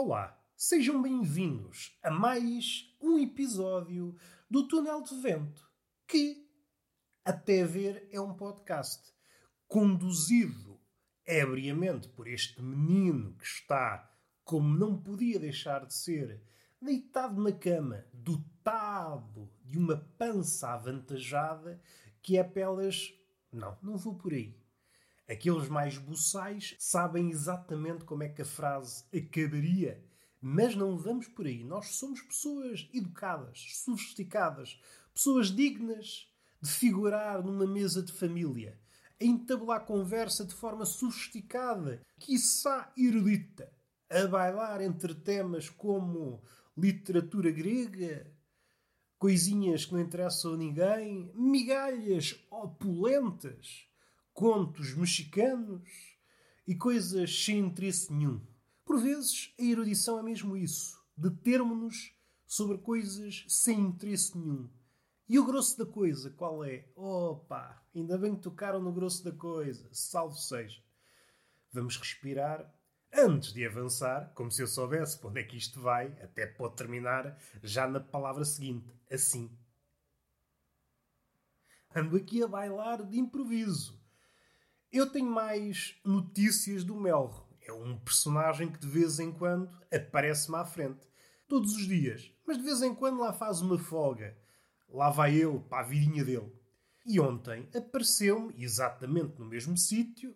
Olá, sejam bem-vindos a mais um episódio do Túnel de Vento, que, até ver, é um podcast conduzido ebriamente por este menino que está, como não podia deixar de ser, deitado na cama, dotado de uma pança avantajada que é pelas. Não, não vou por aí. Aqueles mais buçais sabem exatamente como é que a frase acabaria, mas não vamos por aí. Nós somos pessoas educadas, sofisticadas, pessoas dignas de figurar numa mesa de família, a entabular conversa de forma sofisticada, quiçá erudita, a bailar entre temas como literatura grega, coisinhas que não interessam a ninguém, migalhas opulentas, contos mexicanos e coisas sem interesse nenhum. Por vezes, a erudição é mesmo isso, determos-nos sobre coisas sem interesse nenhum. E o grosso da coisa, qual é? Opa, ainda bem que tocaram no grosso da coisa, salvo seja. Vamos respirar antes de avançar, como se eu soubesse para onde é que isto vai, até pode terminar já na palavra seguinte, assim. Ando aqui a bailar de improviso. Eu tenho mais notícias do Melro. É um personagem que de vez em quando aparece-me à frente. Todos os dias. Mas de vez em quando lá faz uma folga. Lá vai ele para a vidinha dele. E ontem apareceu-me, exatamente no mesmo sítio,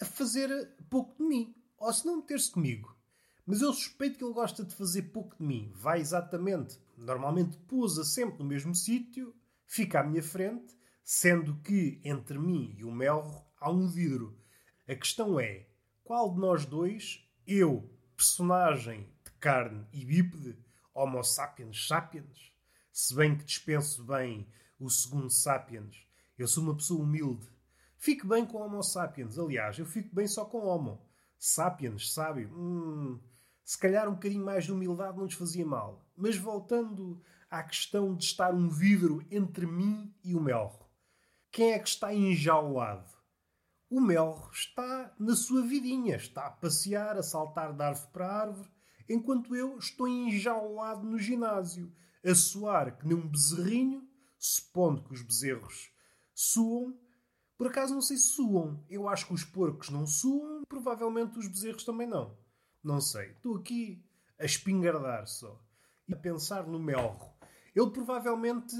a fazer pouco de mim ou se não meter-se comigo. Mas eu suspeito que ele gosta de fazer pouco de mim. Vai exatamente, normalmente pousa sempre no mesmo sítio, fica à minha frente, sendo que entre mim e o Melro há um vidro. A questão é, qual de nós dois, eu, personagem de carne e bípede, Homo sapiens sapiens, se bem que dispenso bem o segundo sapiens, eu sou uma pessoa humilde. Fico bem com Homo sapiens, aliás, eu fico bem só com Homo. Sapiens, sábio, hum, se calhar um bocadinho mais de humildade não nos fazia mal. Mas voltando à questão de estar um vidro entre mim e o Melro. Quem é que está enjaulado? O Melro está na sua vidinha, está a passear, a saltar de árvore para árvore, enquanto eu estou enjaulado no ginásio, a suar que nem um bezerrinho, supondo que os bezerros suam, por acaso não sei se suam. Eu acho que os porcos não suam, provavelmente os bezerros também não. Não sei. Estou aqui a espingardar só. E a pensar no melro. Ele provavelmente.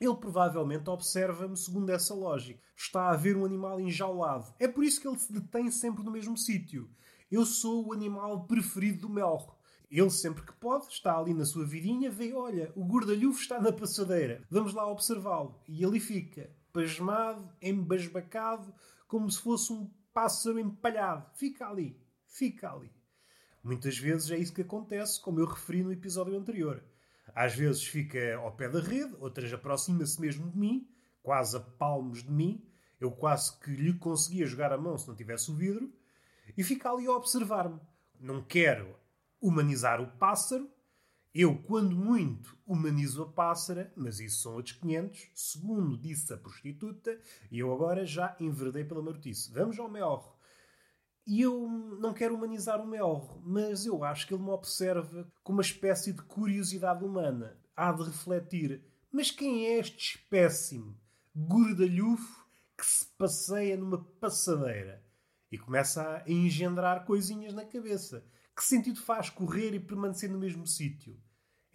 Ele provavelmente observa-me segundo essa lógica. Está a ver um animal enjaulado. É por isso que ele se detém sempre no mesmo sítio. Eu sou o animal preferido do melro. Ele, sempre que pode, está ali na sua vidinha, vê, olha, o gordalhufo está na passadeira. Vamos lá observá-lo. E ali fica pasmado, embasbacado, como se fosse um pássaro empalhado. Fica ali, fica ali. Muitas vezes é isso que acontece, como eu referi no episódio anterior. Às vezes fica ao pé da rede, outras aproxima-se mesmo de mim, quase a palmos de mim. Eu quase que lhe conseguia jogar a mão se não tivesse o vidro. E fica ali a observar-me. Não quero humanizar o pássaro, eu, quando muito, humanizo a pássara, mas isso são outros 500, segundo disse a prostituta, e eu agora já enverdei pela marotice. Vamos ao meorro. E eu não quero humanizar o meorro, mas eu acho que ele me observa com uma espécie de curiosidade humana. Há de refletir, mas quem é este espécime gordalhufo que se passeia numa passadeira? E começa a engendrar coisinhas na cabeça. Que sentido faz correr e permanecer no mesmo sítio?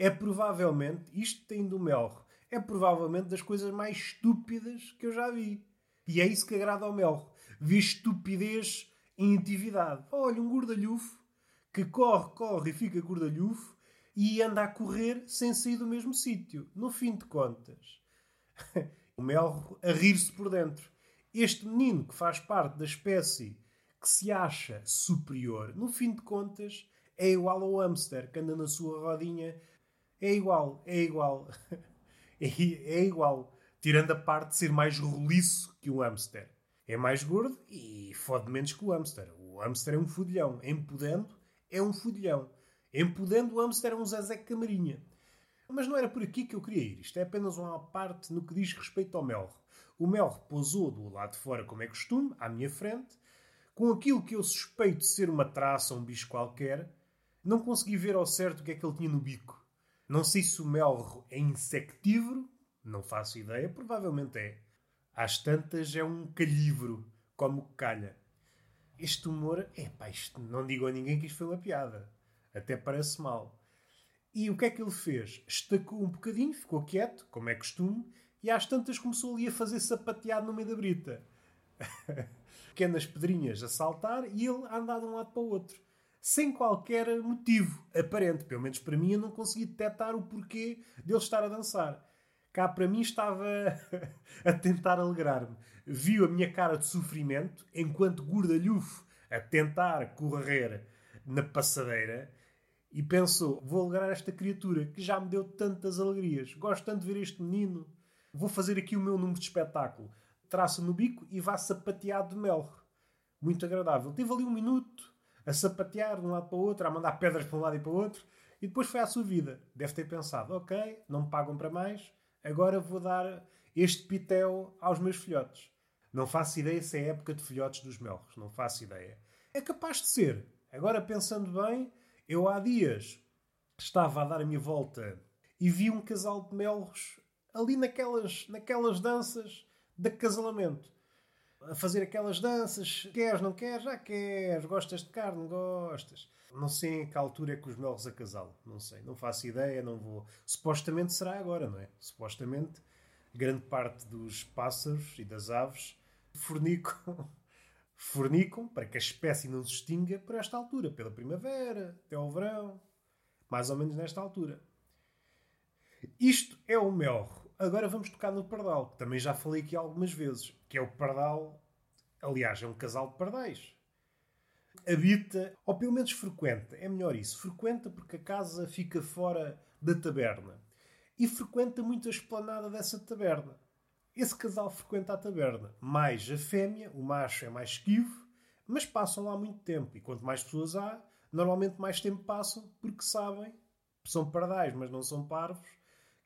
é provavelmente, isto tem do Melro, é provavelmente das coisas mais estúpidas que eu já vi. E é isso que agrada ao Melro. Vi estupidez em atividade. Olha, um gordalhufo que corre, corre e fica gordalhufo e anda a correr sem sair do mesmo sítio. No fim de contas, o Melro a rir-se por dentro. Este menino que faz parte da espécie que se acha superior, no fim de contas, é igual ao hamster que anda na sua rodinha é igual, é igual. é, é igual. Tirando a parte de ser mais roliço que o hamster. É mais gordo e fode menos que o hamster. O hamster é um fudilhão. Empudendo, é um fudilhão. Empudendo, o hamster é um Zezé Camarinha. Mas não era por aqui que eu queria ir. Isto é apenas uma parte no que diz respeito ao Melro. O Melro pousou do lado de fora, como é costume, à minha frente, com aquilo que eu suspeito ser uma traça, um bicho qualquer, Não consegui ver ao certo o que é que ele tinha no bico. Não sei se o melro é insectívoro, não faço ideia, provavelmente é. Às tantas é um calívoro, como calha. Este humor, é isto, não digo a ninguém que isto foi uma piada. Até parece mal. E o que é que ele fez? Estacou um bocadinho, ficou quieto, como é costume, e às tantas começou ali a fazer sapateado no meio da brita. Pequenas pedrinhas a saltar e ele a andar de um lado para o outro. Sem qualquer motivo aparente. Pelo menos para mim eu não consegui detectar o porquê dele estar a dançar. Cá para mim estava a tentar alegrar-me. Viu a minha cara de sofrimento enquanto gordalhufo a tentar correr na passadeira e pensou: vou alegrar esta criatura que já me deu tantas alegrias. Gosto tanto de ver este menino. Vou fazer aqui o meu número de espetáculo. Traça no bico e vá sapateado de melro. Muito agradável. Tive ali um minuto a sapatear de um lado para o outro, a mandar pedras para um lado e para o outro, e depois foi à sua vida. Deve ter pensado: ok, não me pagam para mais, agora vou dar este pitel aos meus filhotes. Não faço ideia se é época de filhotes dos melros, não faço ideia. É capaz de ser. Agora pensando bem, eu há dias estava a dar a minha volta e vi um casal de melros ali naquelas, naquelas danças de acasalamento. A fazer aquelas danças, queres, não queres? Já queres, gostas de carne, gostas. Não sei em que altura é que os melros acasalam, não sei, não faço ideia, não vou. Supostamente será agora, não é? Supostamente grande parte dos pássaros e das aves fornicam, fornicam para que a espécie não se extinga por esta altura, pela primavera, até ao verão, mais ou menos nesta altura. Isto é o melro. Agora vamos tocar no pardal, que também já falei aqui algumas vezes, que é o pardal, aliás, é um casal de pardais. Habita, ou pelo menos frequenta, é melhor isso, frequenta porque a casa fica fora da taberna. E frequenta muito a esplanada dessa taberna. Esse casal frequenta a taberna. Mais a fêmea, o macho é mais esquivo, mas passam lá muito tempo. E quanto mais pessoas há, normalmente mais tempo passam porque sabem, são pardais, mas não são parvos,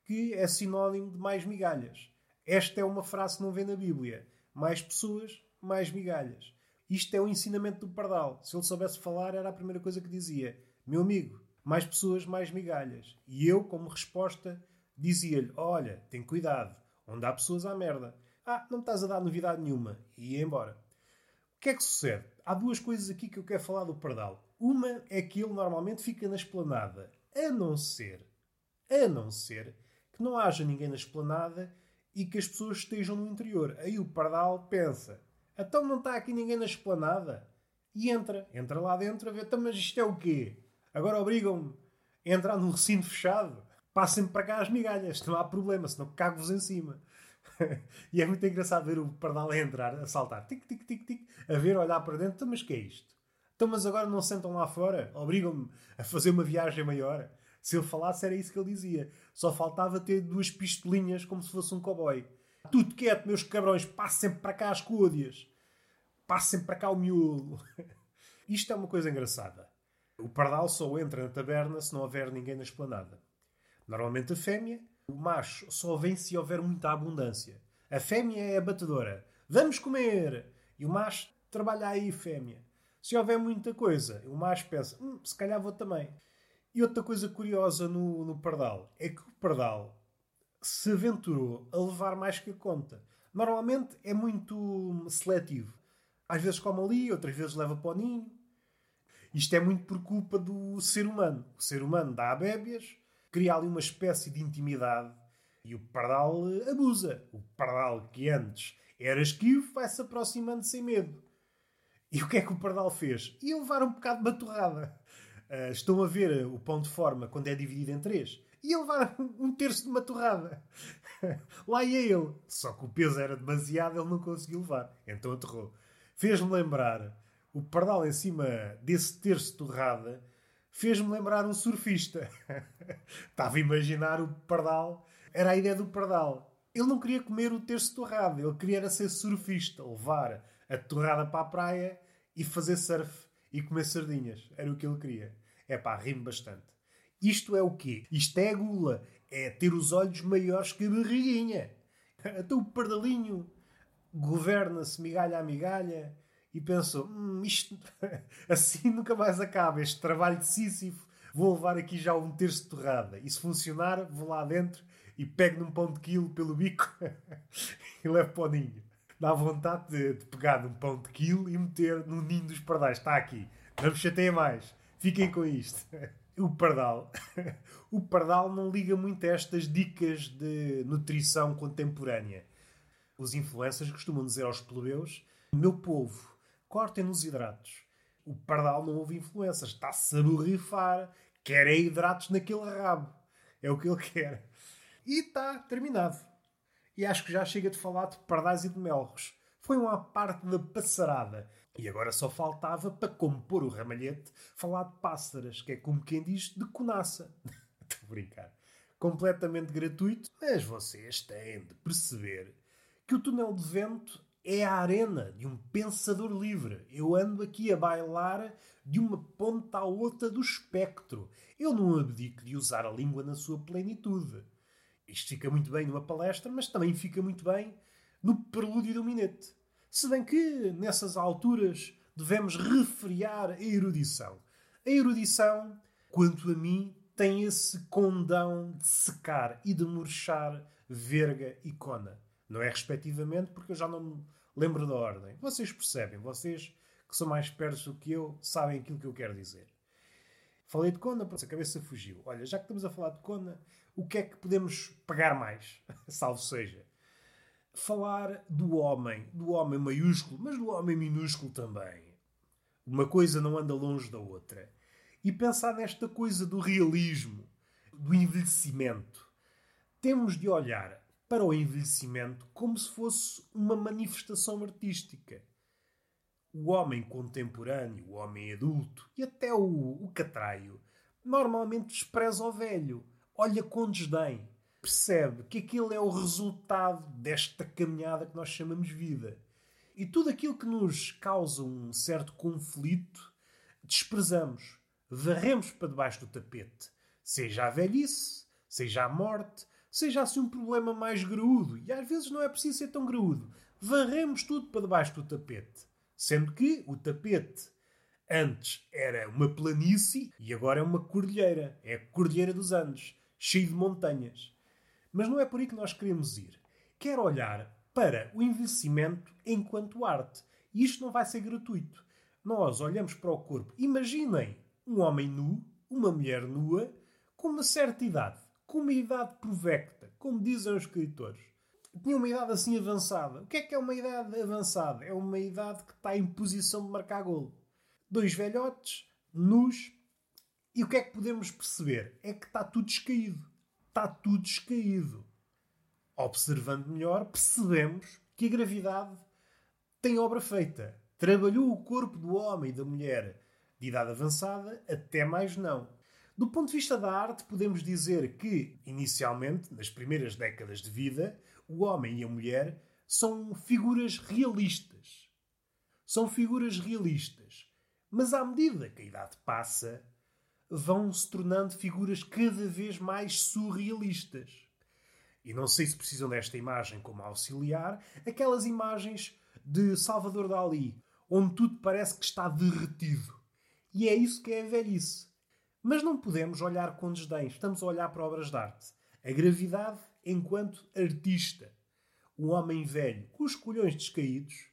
que é sinónimo de mais migalhas. Esta é uma frase que não vem na Bíblia. Mais pessoas, mais migalhas. Isto é o ensinamento do pardal. Se ele soubesse falar, era a primeira coisa que dizia: Meu amigo, mais pessoas, mais migalhas. E eu, como resposta, dizia-lhe: Olha, tem cuidado, onde há pessoas há merda. Ah, não me estás a dar novidade nenhuma. E ia embora. O que é que sucede? Há duas coisas aqui que eu quero falar do pardal. Uma é que ele normalmente fica na esplanada, a não ser, a não ser que não haja ninguém na esplanada e que as pessoas estejam no interior. Aí o pardal pensa: então não está aqui ninguém na esplanada? E entra, entra lá dentro a ver, então, mas isto é o quê? Agora obrigam-me a entrar num recinto fechado? Passem para cá as migalhas, não há problema, senão cago-vos em cima. e é muito engraçado ver o pardal a entrar, a saltar, tic, tic, tic, tic, a ver, olhar para dentro, então, mas que é isto? Então, mas agora não sentam lá fora? Obrigam-me a fazer uma viagem maior? Se ele falasse, era isso que ele dizia. Só faltava ter duas pistolinhas como se fosse um cowboy. Tudo quieto, meus cabrões, passem para cá as côdeas. Passem para cá o miolo. Isto é uma coisa engraçada. O pardal só entra na taberna se não houver ninguém na esplanada. Normalmente a fêmea, o macho só vem se houver muita abundância. A fêmea é a batedora. Vamos comer! E o macho trabalha aí, fêmea. Se houver muita coisa, o macho pensa, hum, se calhar vou também. E outra coisa curiosa no, no Pardal é que o Pardal se aventurou a levar mais que a conta. Normalmente é muito seletivo. Às vezes come ali, outras vezes leva para o ninho. Isto é muito por culpa do ser humano. O ser humano dá a bébias, cria ali uma espécie de intimidade e o pardal abusa. O pardal que antes era esquivo vai se aproximando sem medo. E o que é que o pardal fez? Ia levar um bocado de batorrada. Uh, estão a ver o pão de forma quando é dividido em três. E ele levar um terço de uma torrada. Lá ia ele. Só que o peso era demasiado, ele não conseguiu levar. Então aterrou. Fez-me lembrar o pardal em cima desse terço de torrada. Fez-me lembrar um surfista. Estava a imaginar o pardal. Era a ideia do pardal. Ele não queria comer o terço de torrada. Ele queria ser surfista. Levar a torrada para a praia e fazer surf e comer sardinhas. Era o que ele queria. É pá, rimo bastante. Isto é o quê? Isto é gula. É ter os olhos maiores que a barriguinha. Até o pardalinho governa-se migalha a migalha e pensou: hum, isto assim nunca mais acaba. Este trabalho de Sísifo vou levar aqui já um terço de torrada. E se funcionar, vou lá dentro e pego num pão de quilo pelo bico e levo para o ninho. Dá vontade de, de, pegar num pão de quilo e meter no ninho dos pardais. Está aqui. Não me chateia mais. Fiquem com isto. O pardal. O pardal não liga muito a estas dicas de nutrição contemporânea. Os influencers costumam dizer aos plebeus: Meu povo, cortem nos hidratos. O pardal não ouve influências, está-se a borrifar, quer hidratos naquele rabo. É o que ele quer. E está terminado. E acho que já chega de falar de pardais e de melros. Foi uma parte da passarada. E agora só faltava, para compor o ramalhete, falar de pássaras, que é como quem diz, de conaça. Estou a brincar. Completamente gratuito, mas vocês têm de perceber que o túnel de vento é a arena de um pensador livre. Eu ando aqui a bailar de uma ponta à outra do espectro. Eu não abdico de usar a língua na sua plenitude. Isto fica muito bem numa palestra, mas também fica muito bem no prelúdio do minete. Se bem que, nessas alturas, devemos refriar a erudição. A erudição, quanto a mim, tem esse condão de secar e de murchar verga e cona. Não é respectivamente, porque eu já não me lembro da ordem. Vocês percebem, vocês que são mais espertos do que eu, sabem aquilo que eu quero dizer. Falei de Cona, a cabeça fugiu. Olha, já que estamos a falar de Cona, o que é que podemos pagar mais? Salvo seja. Falar do homem, do homem maiúsculo, mas do homem minúsculo também. Uma coisa não anda longe da outra. E pensar nesta coisa do realismo, do envelhecimento. Temos de olhar para o envelhecimento como se fosse uma manifestação artística. O homem contemporâneo, o homem adulto e até o, o catraio normalmente despreza o velho, olha com desdém, percebe que aquilo é o resultado desta caminhada que nós chamamos vida. E tudo aquilo que nos causa um certo conflito, desprezamos, varremos para debaixo do tapete. Seja a velhice, seja a morte, seja assim um problema mais graúdo. E às vezes não é preciso ser tão graúdo. Varremos tudo para debaixo do tapete. Sendo que o tapete antes era uma planície e agora é uma cordilheira. É a Cordilheira dos Andes, cheio de montanhas. Mas não é por aí que nós queremos ir. Quer olhar para o envelhecimento enquanto arte. E isto não vai ser gratuito. Nós olhamos para o corpo. Imaginem um homem nu, uma mulher nua, com uma certa idade com uma idade provecta, como dizem os escritores. Tinha uma idade assim avançada. O que é que é uma idade avançada? É uma idade que está em posição de marcar golo. Dois velhotes, nus, e o que é que podemos perceber? É que está tudo descaído. Está tudo descaído. Observando melhor, percebemos que a gravidade tem obra feita. Trabalhou o corpo do homem e da mulher de idade avançada até mais não. Do ponto de vista da arte, podemos dizer que, inicialmente, nas primeiras décadas de vida, o homem e a mulher são figuras realistas. São figuras realistas. Mas à medida que a idade passa, vão se tornando figuras cada vez mais surrealistas. E não sei se precisam desta imagem como auxiliar, aquelas imagens de Salvador Dali, onde tudo parece que está derretido. E é isso que é a velhice. Mas não podemos olhar com desdém. Estamos a olhar para obras de arte. A gravidade enquanto artista. Um homem velho com os colhões descaídos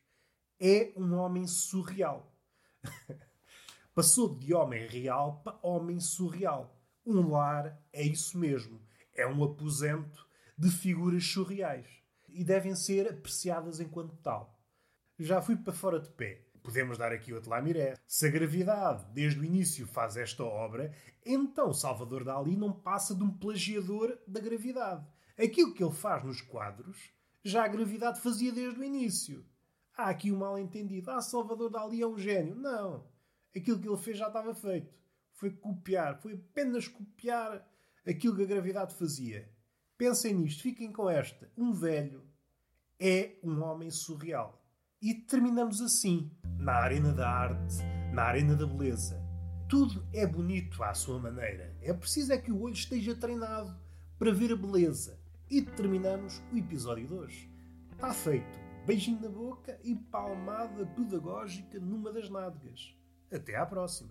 é um homem surreal. Passou de homem real para homem surreal. Um lar é isso mesmo. É um aposento de figuras surreais. E devem ser apreciadas enquanto tal. Já fui para fora de pé podemos dar aqui outro lamiré. Se a gravidade, desde o início, faz esta obra, então Salvador Dali não passa de um plagiador da gravidade. Aquilo que ele faz nos quadros, já a gravidade fazia desde o início. Há aqui um mal-entendido. Ah, Salvador Dali é um gênio. Não. Aquilo que ele fez já estava feito. Foi copiar. Foi apenas copiar aquilo que a gravidade fazia. Pensem nisto. Fiquem com esta. Um velho é um homem surreal. E terminamos assim, na arena da arte, na arena da beleza. Tudo é bonito à sua maneira. É preciso é que o olho esteja treinado para ver a beleza. E terminamos o episódio de hoje. Está feito. Beijinho na boca e palmada pedagógica numa das nádegas. Até à próxima.